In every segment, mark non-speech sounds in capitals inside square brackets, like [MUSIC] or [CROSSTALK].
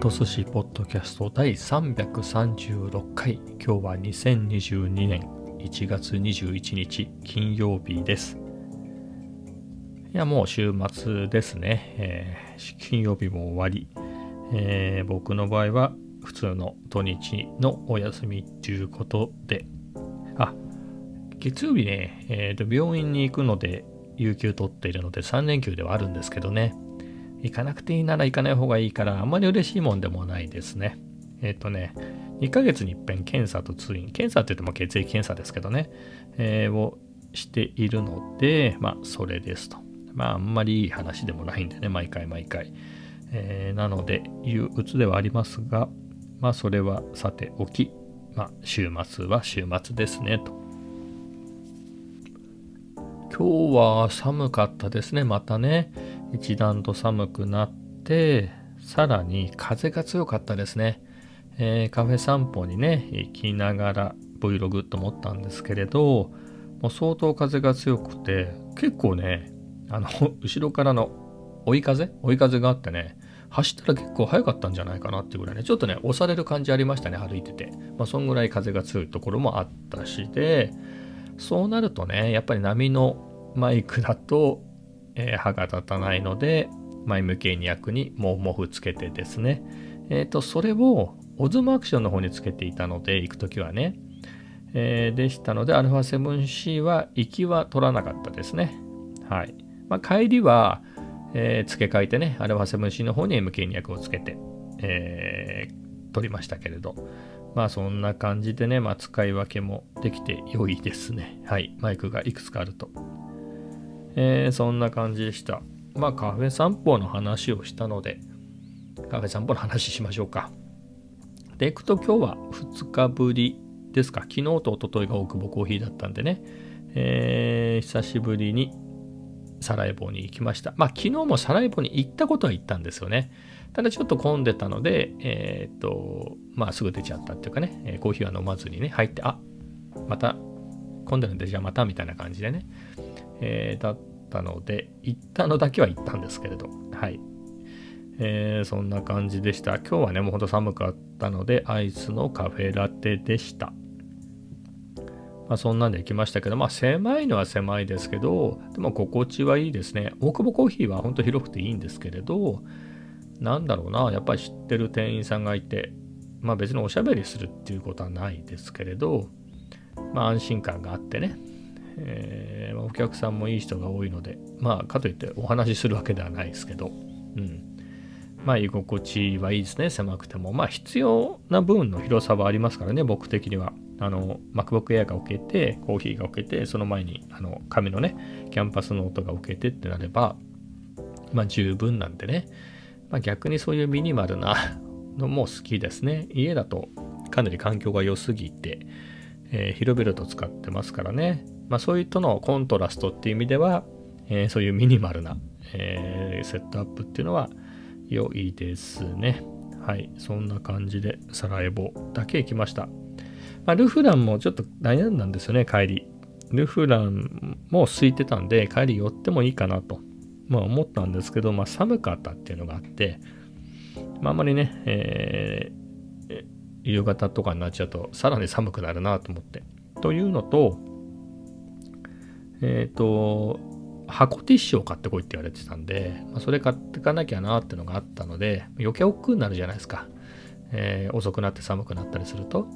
ト寿司ポッドキャスト第336回。今日は2022年1月21日金曜日です。いやもう週末ですね、えー、金曜日も終わり、えー、僕の場合は普通の土日のお休みということで。あ月曜日ね、えー、と病院に行くので有給取っているので3連休ではあるんですけどね。行かなくていいなら行かない方がいいから、あんまり嬉しいもんでもないですね。えっ、ー、とね、2ヶ月に一遍検査と通院、検査って言っても血液検査ですけどね、えー、をしているので、まあ、それですと。まあ、あんまりいい話でもないんでね、毎回毎回。えー、なので、憂鬱ではありますが、まあ、それはさておき、まあ、週末は週末ですね、と。今日は寒かったですね、またね。一段と寒くなって、さらに風が強かったですね。えー、カフェ散歩にね、行きながら Vlog と思ったんですけれど、もう相当風が強くて、結構ね、あの、[LAUGHS] 後ろからの追い風追い風があってね、走ったら結構速かったんじゃないかなっていうぐらいね、ちょっとね、押される感じありましたね、歩いてて。まあ、そんぐらい風が強いところもあったしで、そうなるとね、やっぱり波のマイクだとえー、歯が立たないので、前向きに役にモフモフつけてですね、えっ、ー、と、それをオズモアクションの方につけていたので、行くときはね、えー、でしたので、α7C は行きは取らなかったですね。はい。まあ、帰りは、えー、付け替えてね、α7C の方に MK200 をつけて、えー、取りましたけれど、まあそんな感じでね、まあ使い分けもできて良いですね。はい。マイクがいくつかあると。えー、そんな感じでした。まあカフェ散歩の話をしたので、カフェ散歩の話しましょうか。で、行くと今日は2日ぶりですか。昨日と一昨日が大久保コーヒーだったんでね、えー、久しぶりにサラエボに行きました。まあ昨日もサラエボに行ったことは行ったんですよね。ただちょっと混んでたので、えー、っと、まあすぐ出ちゃったっていうかね、コーヒーは飲まずにね、入って、あまた混んでるんで、じゃあまたみたいな感じでね、えー、だったので、行ったのだけは行ったんですけれど、はい。えー、そんな感じでした。今日はね、もうほんと寒かったので、アイスのカフェラテでした。まあ、そんなんで行きましたけど、まあ狭いのは狭いですけど、でも心地はいいですね。大久保コーヒーは本当広くていいんですけれど、なんだろうな、やっぱり知ってる店員さんがいて、まあ別におしゃべりするっていうことはないですけれど、まあ安心感があってね、えー、お客さんもいい人が多いので、まあ、かといってお話しするわけではないですけど、うん。まあ、居心地はいいですね、狭くても。まあ、必要な分の広さはありますからね、僕的には。あの、MacBook Air が置けて、コーヒーが置けて、その前に、あの、紙のね、キャンパスノートが置けてってなれば、まあ、十分なんでね。まあ、逆にそういうミニマルな [LAUGHS] のも好きですね。家だとかなり環境が良すぎて、えー、広々と使ってますからね。まあ、そういうとのコントラストっていう意味では、えー、そういうミニマルな、えー、セットアップっていうのは良いですね。はい。そんな感じでサラエボだけ行きました。まあ、ルフランもちょっと悩んだんですよね、帰り。ルフランも空いてたんで、帰り寄ってもいいかなと、まあ、思ったんですけど、まあ、寒かったっていうのがあって、まあ、あまりね、えー、夕方とかになっちゃうと、さらに寒くなるなと思って。というのと、えっ、ー、と、箱ティッシュを買ってこいって言われてたんで、まあ、それ買ってかなきゃなってのがあったので、余計億劫になるじゃないですか。えー、遅くなって寒くなったりすると。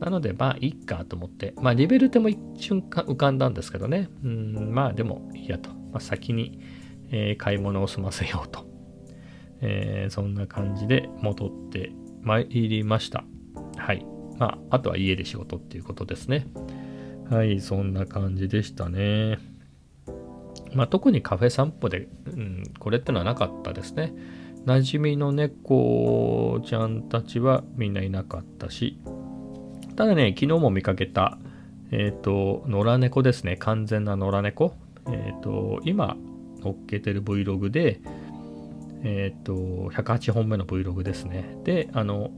なので、まあ、いいかと思って、まあ、リベルテも一瞬浮かんだんですけどね。うん、まあ、でもいいやと。まあ、先に、えー、買い物を済ませようと。えー、そんな感じで戻ってまいりました。はい。まあ、あとは家で仕事っていうことですね。はい、そんな感じでしたね。まあ、特にカフェ散歩で、うん、これってのはなかったですね。馴染みの猫ちゃんたちはみんないなかったし、ただね、昨日も見かけた、えっ、ー、と、野良猫ですね。完全な野良猫。えっ、ー、と、今、乗っけてる Vlog で、えっ、と、108本目の Vlog ですね。で、あの、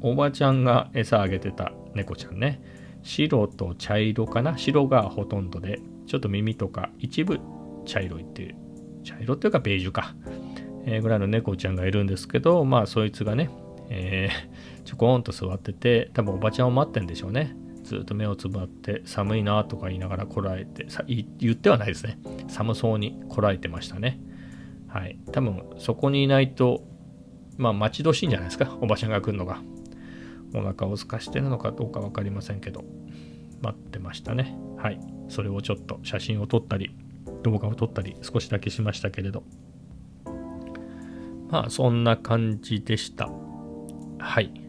おばちゃんが餌あげてた猫ちゃんね。白と茶色かな？白がほとんどで、ちょっと耳とか一部茶色いっていう、茶色っていうかベージュか、えー、ぐらいの猫ちゃんがいるんですけど、まあそいつがね、えー、ちょこんと座ってて、多分おばちゃんを待ってんでしょうね。ずっと目をつぶって寒いなとか言いながらこらえてさ言ってはないですね。寒そうにこらえてましたね。はい。多分そこにいないとまあ待ち遠しいんじゃないですか？おばちゃんが来るのが。お腹を空かしてるのかどうか分かりませんけど。待ってましたね。はい。それをちょっと写真を撮ったり動画を撮ったり少しだけしましたけれど。まあそんな感じでした。はい。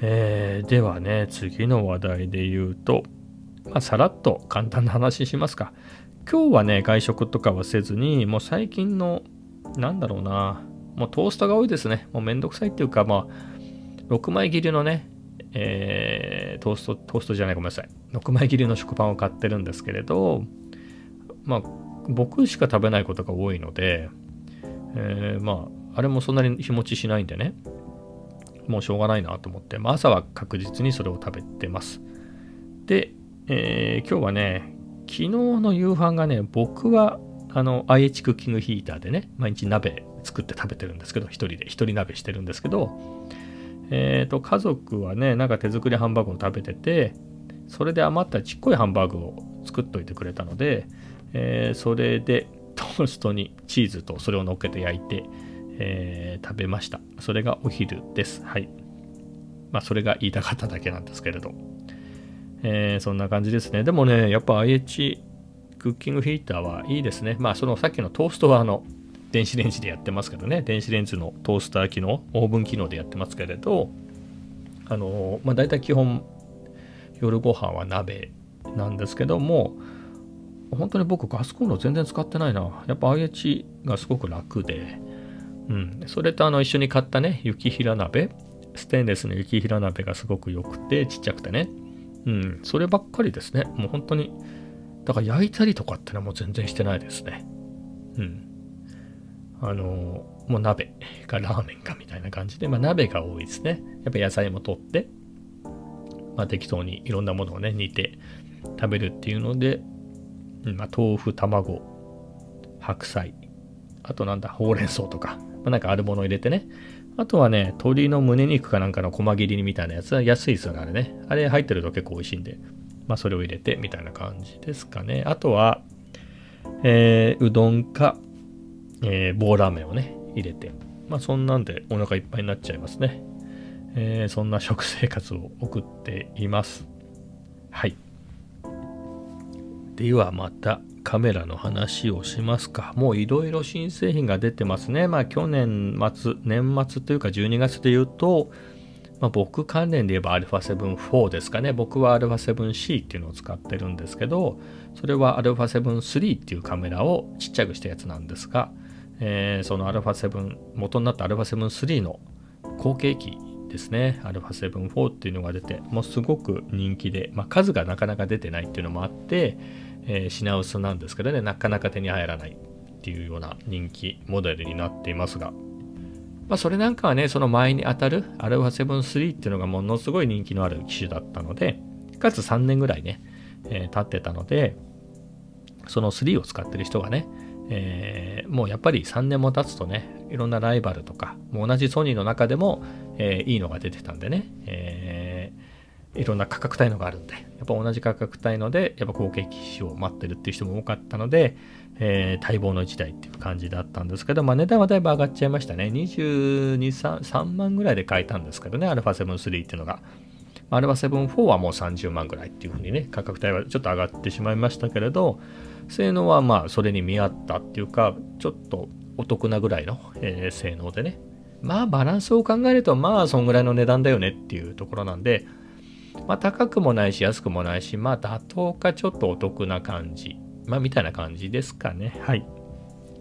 えー、ではね、次の話題で言うと、まあ、さらっと簡単な話しますか。今日はね、外食とかはせずに、もう最近の、なんだろうな、もうトーストが多いですね。もうめんどくさいっていうか、まあ、6枚切りのね、えー、トースト、トーストじゃない、ごめんなさい。6枚切りの食パンを買ってるんですけれど、まあ、僕しか食べないことが多いので、えー、まあ、あれもそんなに日持ちしないんでね、もうしょうがないなと思って、まあ、朝は確実にそれを食べてます。で、えー、今日はね、昨日の夕飯がね、僕はあの IH クッキングヒーターでね、毎日鍋作って食べてるんですけど、一人で、一人鍋してるんですけど、えっ、ー、と、家族はね、なんか手作りハンバーグを食べてて、それで余ったちっこいハンバーグを作っといてくれたので、えー、それでトーストにチーズとそれを乗っけて焼いて、えー、食べました。それがお昼です。はい。まあ、それが言いたかっただけなんですけれど。えー、そんな感じですね。でもね、やっぱ IH クッキングヒーターはいいですね。まあ、そのさっきのトーストはあの、電子レンジでやってますけどね、電子レンジのトースター機能、オーブン機能でやってますけれど、あの、まあ、大体基本、夜ご飯は鍋なんですけども、本当に僕ガスコンロ全然使ってないな。やっぱ IH がすごく楽で、うん、それとあの一緒に買ったね、雪平鍋、ステンレスの雪平鍋がすごく良くて、ちっちゃくてね。うん、そればっかりですね。もう本当に、だから焼いたりとかってのはもう全然してないですね。うん。あの、もう鍋かラーメンかみたいな感じで、まあ鍋が多いですね。やっぱ野菜も取って、まあ適当にいろんなものをね、煮て食べるっていうので、まあ豆腐、卵、白菜、あとなんだ、ほうれん草とか、あ、なんかあるものを入れてね。あとはね、鶏の胸肉かなんかの細切りみたいなやつは安いですよね、あれね。あれ入ってると結構美味しいんで、まあそれを入れてみたいな感じですかね。あとは、えー、うどんか、えー、棒ラーメンをね、入れて、まあそんなんでお腹いっぱいになっちゃいますね。えー、そんな食生活を送っています。はい。ではまたカメラの話をしますか。もういろいろ新製品が出てますね。まあ去年末、年末というか12月で言うと、まあ、僕関連で言えば α7-4 ですかね。僕は α7C っていうのを使ってるんですけど、それは α7-3 っていうカメラをちっちゃくしたやつなんですが、えー、その α7、元になった α7-3 の後継機ですね。α7-4 っていうのが出て、もうすごく人気で、まあ、数がなかなか出てないっていうのもあって、 えー、品薄なんですけどね、なかなか手に入らないっていうような人気モデルになっていますが、まあ、それなんかはね、その前に当たる α7-3 っていうのがものすごい人気のある機種だったので、かつ3年ぐらいね、えー、経ってたので、その3を使ってる人がね、えー、もうやっぱり3年も経つとね、いろんなライバルとか、もう同じソニーの中でも、えー、いいのが出てたんでね、えいろんな価格帯のがあるんで、やっぱ同じ価格帯ので、やっぱ後継機種を待ってるっていう人も多かったので、えー、待望の1台っていう感じだったんですけど、まあ、値段はだいぶ上がっちゃいましたね。22、3, 3万ぐらいで買えたんですけどね、α7-3 っていうのが。α7-4 はもう30万ぐらいっていうふうにね、価格帯はちょっと上がってしまいましたけれど、性能はまあそれに見合ったっていうか、ちょっとお得なぐらいの、えー、性能でね。まあバランスを考えると、まあそんぐらいの値段だよねっていうところなんで、まあ、高くもないし安くもないし、まあ、妥当かちょっとお得な感じ。まあ、みたいな感じですかね。はい。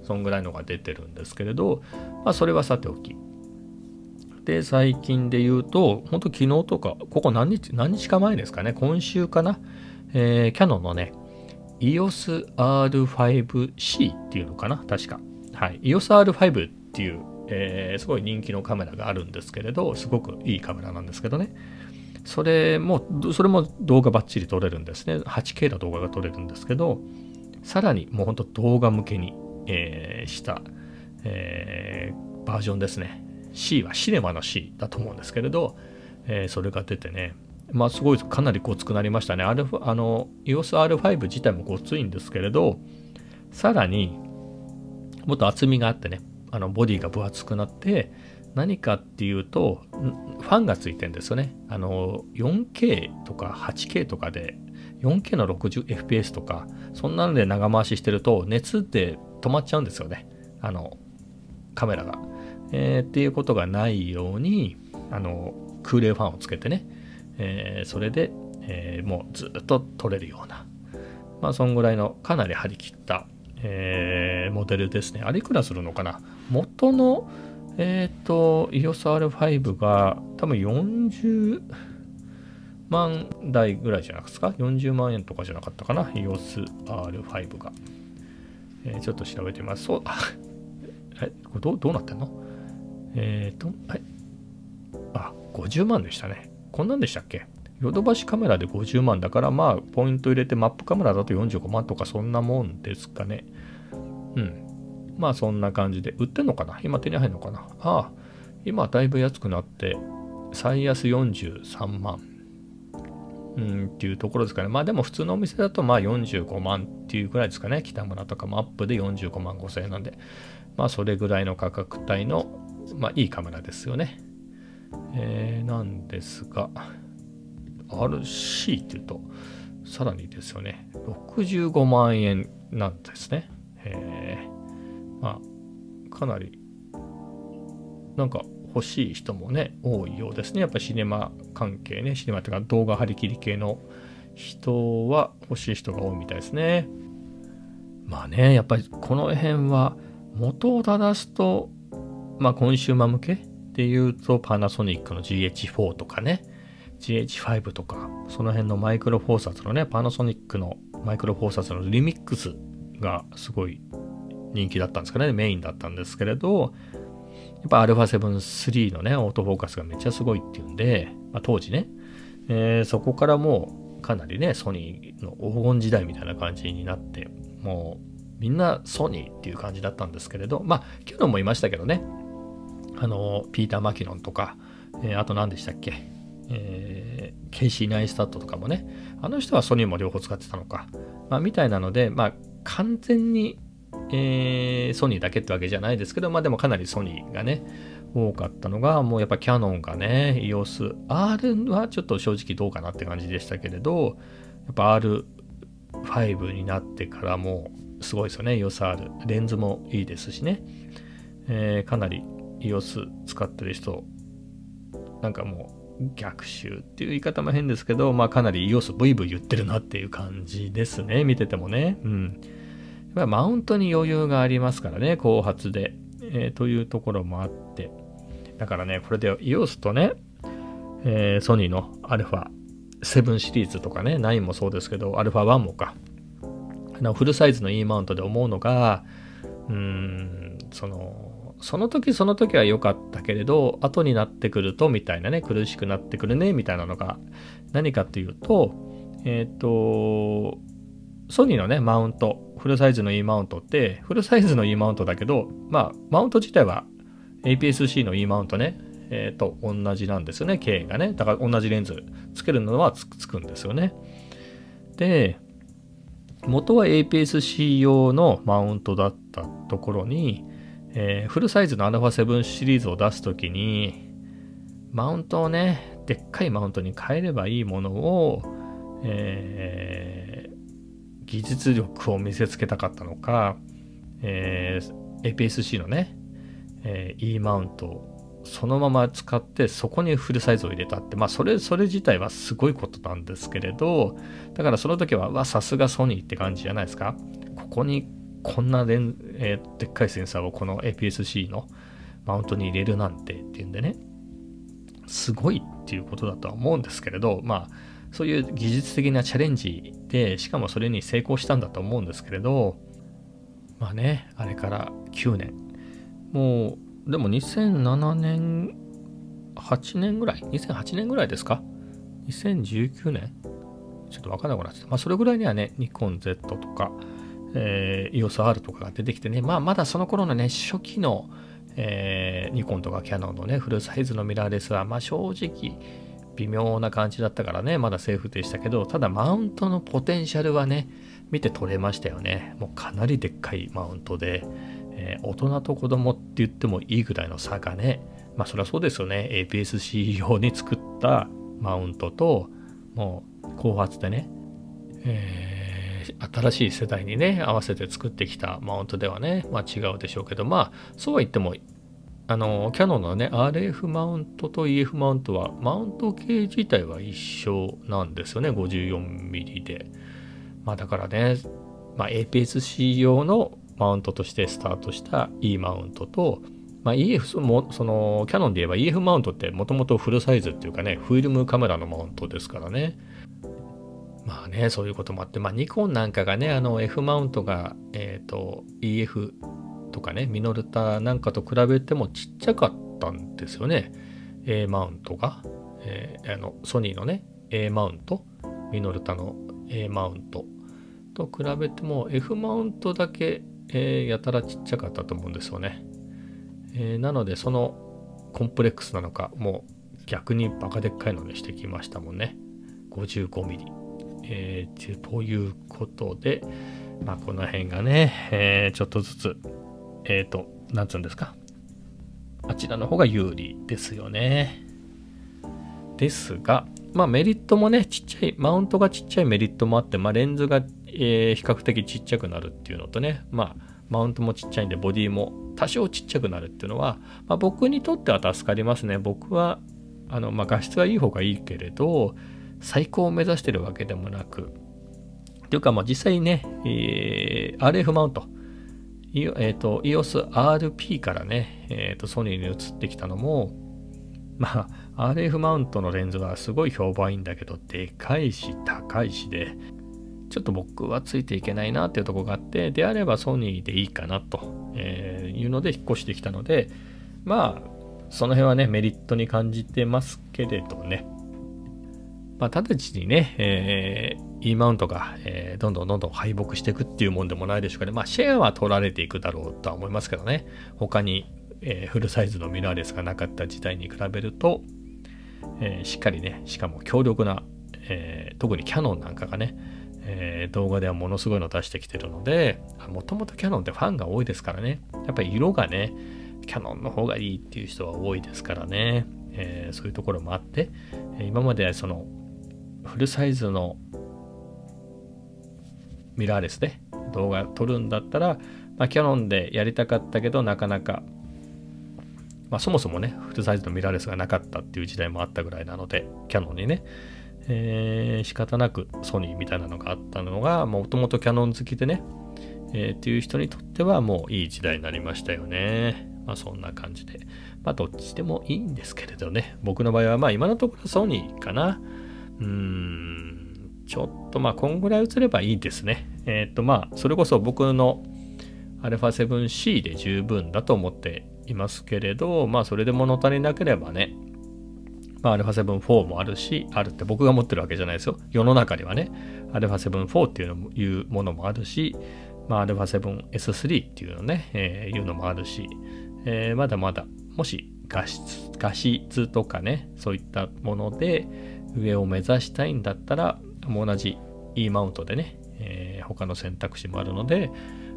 そんぐらいのが出てるんですけれど、まあ、それはさておき。で、最近で言うと、本当昨日とか、ここ何日、何日か前ですかね、今週かな、えー、キャノンのね、EOS R5C っていうのかな、確か。はい。EOS R5 っていう、えー、すごい人気のカメラがあるんですけれど、すごくいいカメラなんですけどね。それも、それも動画バッチリ撮れるんですね。8K の動画が撮れるんですけど、さらにもうほんと動画向けに、えー、した、えー、バージョンですね。C はシネマの C だと思うんですけれど、えー、それが出てね、まあすごいかなりごつくなりましたね。あの EOSR5 自体もごついんですけれど、さらにもっと厚みがあってね、あのボディが分厚くなって、何かっていうと、ファンがついてるんですよね。あの 4K とか 8K とかで 4K の 60fps とか、そんなので長回ししてると熱で止まっちゃうんですよね。あのカメラが。えー、っていうことがないように、あの空冷ファンをつけてね、えー、それで、えー、もうずっと撮れるような、まあ、そんぐらいのかなり張り切った、え、モデルですね。あれいくらするのかな？元の、えっ、ー、と、EOSR5 が多分40万台ぐらいじゃなくですか ?40 万円とかじゃなかったかな ?EOSR5 が。えー、ちょっと調べてみます。そう、え、これどうどうなってんの？えっ、ー、と、はい。あ、50万でしたね。こんなんでしたっけ？ヨドバシカメラで50万だから、まあ、ポイント入れてマップカメラだと45万とかそんなもんですかね。うん。まあ、そんな感じで。売ってんのかな？今手に入るのかな？ああ、今だいぶ安くなって、最安43万。うん、っていうところですかね。まあでも普通のお店だとまあ45万っていうぐらいですかね。北村とかもアップで45万5千円なんで。まあそれぐらいの価格帯の、まあいいカメラですよね。えー、なんですが、RC っていうと、さらにですよね、65万円なんですね。えー、まあ、かなり、なんか欲しい人もね、多いようですね。やっぱシネマ関係ね、シネマというか動画張り切り系の人は欲しい人が多いみたいですね。まあね、やっぱりこの辺は元を正すと、まあコンシューマー向けで言うとパナソニックの GH4 とかね GH5 とかその辺のマイクロフォーサーズのねパナソニックのマイクロフォーサーズのリミックスがすごい人気だったんですかね。メインだったんですけれどやっぱ α7-3 のねオートフォーカスがめっちゃすごいっていうんで、まあ、当時ね、えー、そこからもうかなりねソニーの黄金時代みたいな感じになってもうみんなソニーっていう感じだったんですけれどまあキャノンもいましたけどね。あの、ピーター・マキノンとか、えー、あと何でしたっけ、えー、ケイシー・ナイスタットとかもね、あの人はソニーも両方使ってたのか、まあ、みたいなので、まあ、完全に、えー、ソニーだけってわけじゃないですけど、まあでもかなりソニーがね、多かったのが、もうやっぱキャノンがね、EOS、R はちょっと正直どうかなって感じでしたけれど、やっぱ R5 になってからもすごいですよね、EOSR。レンズもいいですしね、えー、かなり EOS 使ってる人、なんかもう逆襲っていう言い方も変ですけど、まあかなり EOS ブイブイ言ってるなっていう感じですね。見ててもね。うん。やっぱマウントに余裕がありますからね、後発で。えー、というところもあって。だからね、これで EOS とね、えー、ソニーの α7 シリーズとかね、9もそうですけど、α1 もか。フルサイズの E マウントで思うのが、うーん、その、その時その時は良かったけれど、後になってくるとみたいなね、苦しくなってくるねみたいなのが何かっていうと、えっ、ー、と、ソニーのね、マウント、フルサイズの E マウントって、フルサイズの E マウントだけど、まあ、マウント自体は APS-C の E マウントね、えっ、ー、と、同じなんですよね、K がね。だから同じレンズつけるのはつくんですよね。で、元は APS-C 用のマウントだったところに、えー、フルサイズの α7 シリーズを出すときに、マウントをね、でっかいマウントに変えればいいものを、えー、技術力を見せつけたかったのか、えー、APS-C のね、えー、E マウントをそのまま使ってそこにフルサイズを入れたって、まあそれ、それ自体はすごいことなんですけれど、だからその時は、わ、さすがソニーって感じじゃないですか。ここにこんなでん、えー、でっかいセンサーをこの APS-C のマウントに入れるなんてっていうんでね、すごいっていうことだとは思うんですけれど、まあ、そういう技術的なチャレンジで、しかもそれに成功したんだと思うんですけれど、まあね、あれから9年。もう、でも2007年、8年ぐらい ?2008 年ぐらいですか ?2019 年？ちょっとわかんなくなってた。まあ、それぐらいにはね、ニコン Z とか、えー、EOSR とかが出てきてね、まあ、まだその頃のね、初期の、えー、ニコンとかキャノンのね、フルサイズのミラーレスは、まあ正直、微妙な感じだったからね、まだセーフでしたけど、ただマウントのポテンシャルはね、見て取れましたよね。もうかなりでっかいマウントで、えー、大人と子供って言ってもいいぐらいの差がね、まあそりゃそうですよね。APS-C 用に作ったマウントと、もう後発でね、えー、新しい世代にね、合わせて作ってきたマウントではね、まあ違うでしょうけど、まあそうは言ってもあの、キャノンのね、RF マウントと EF マウントは、マウント系自体は一緒なんですよね、54mm で。まあだからね、まあ、APS-C 用のマウントとしてスタートした E マウントと、まあ、EF その、その、キャノンで言えば EF マウントってもともとフルサイズっていうかね、フィルムカメラのマウントですからね。まあね、そういうこともあって、まあニコンなんかがね、あの F マウントが、えっ、ー、と、EF とかねミノルタなんかと比べてもちっちゃかったんですよね。A マウントが、えー、あのソニーのね A マウント。ミノルタの A マウント。と比べても F マウントだけ、えー、やたらちっちゃかったと思うんですよね、えー、なのでそのコンプレックスなのかもう逆にバカでっかいのにしてきましたもんね。55mm、えー、ということでまあこの辺がね、えー、ちょっとずつえっ、ー、と、なんつうんですか？あちらの方が有利ですよね。ですが、まあメリットもね、ちっちゃい、マウントがちっちゃいメリットもあって、まあレンズが、えー、比較的ちっちゃくなるっていうのとね、まあマウントもちっちゃいんでボディも多少ちっちゃくなるっていうのは、まあ、僕にとっては助かりますね。僕は、あの、まあ画質はいい方がいいけれど、最高を目指してるわけでもなく、というかまあ実際ね、えー、RF マウント、え、ー、と、EOS RP からね、え、ー、と、ソニーに移ってきたのも、まあ、RF マウントのレンズはすごい評判いいんだけど、でかいし、高いしで、ちょっと僕はついていけないなっていうとこがあって、であればソニーでいいかなと、えいうので引っ越してきたので、まあ、その辺はね、メリットに感じてますけれどね。まあ、直ちにね、えー、E マウントが、えー、どんどんどんどん敗北していくっていうもんでもないでしょうかね。まあ、シェアは取られていくだろうとは思いますけどね。他に、えー、フルサイズのミラーレスがなかった時代に比べると、えー、しっかりね、しかも強力な、えー、特にキャノンなんかがね、えー、動画ではものすごいの出してきてるので、もともとキャノンってファンが多いですからね。やっぱり色がね、キャノンの方がいいっていう人は多いですからね。えー、そういうところもあって、今までそのフルサイズのミラーレスで動画撮るんだったら、まあ、キャノンでやりたかったけどなかなか、まあ、そもそもねフルサイズのミラーレスがなかったっていう時代もあったぐらいなのでキャノンにね、えー、仕方なくソニーみたいなのがあったのがもともとキャノン好きでね、えー、っていう人にとってはもういい時代になりましたよね。まあそんな感じで。まあどっちでもいいんですけれどね。僕の場合はまあ今のところソニーかな。うーん。ちょっとまあこんぐらい映ればいいですね。えっ、ー、とまあそれこそ僕の α7C で十分だと思っていますけれど、まあそれで物足りなければね、まあ α7-4 もあるし、あるって僕が持ってるわけじゃないですよ。世の中にはね、α7-4 っていうのもいうものもあるし、まあ α7S3 っていうのね、えー、いうのもあるし、えー、まだまだ、もし画質画質とかね、そういったもので 上を目指したいんだったら、同じ E マウントでね、えー、他の選択肢もあるので、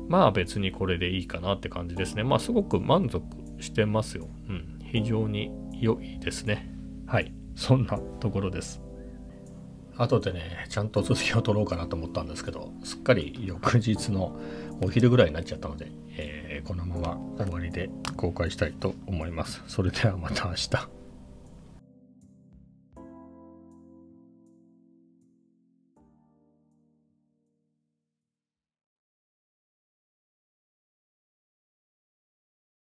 まあ別にこれでいいかなって感じですね。まあすごく満足してますよ。うん。非常に良いですね。はい。そんなところです。後でね、ちゃんと続きを取ろうかなと思ったんですけど、すっかり翌日のお昼ぐらいになっちゃったので、えー、このまま終わりで公開したいと思います。それではまた明日。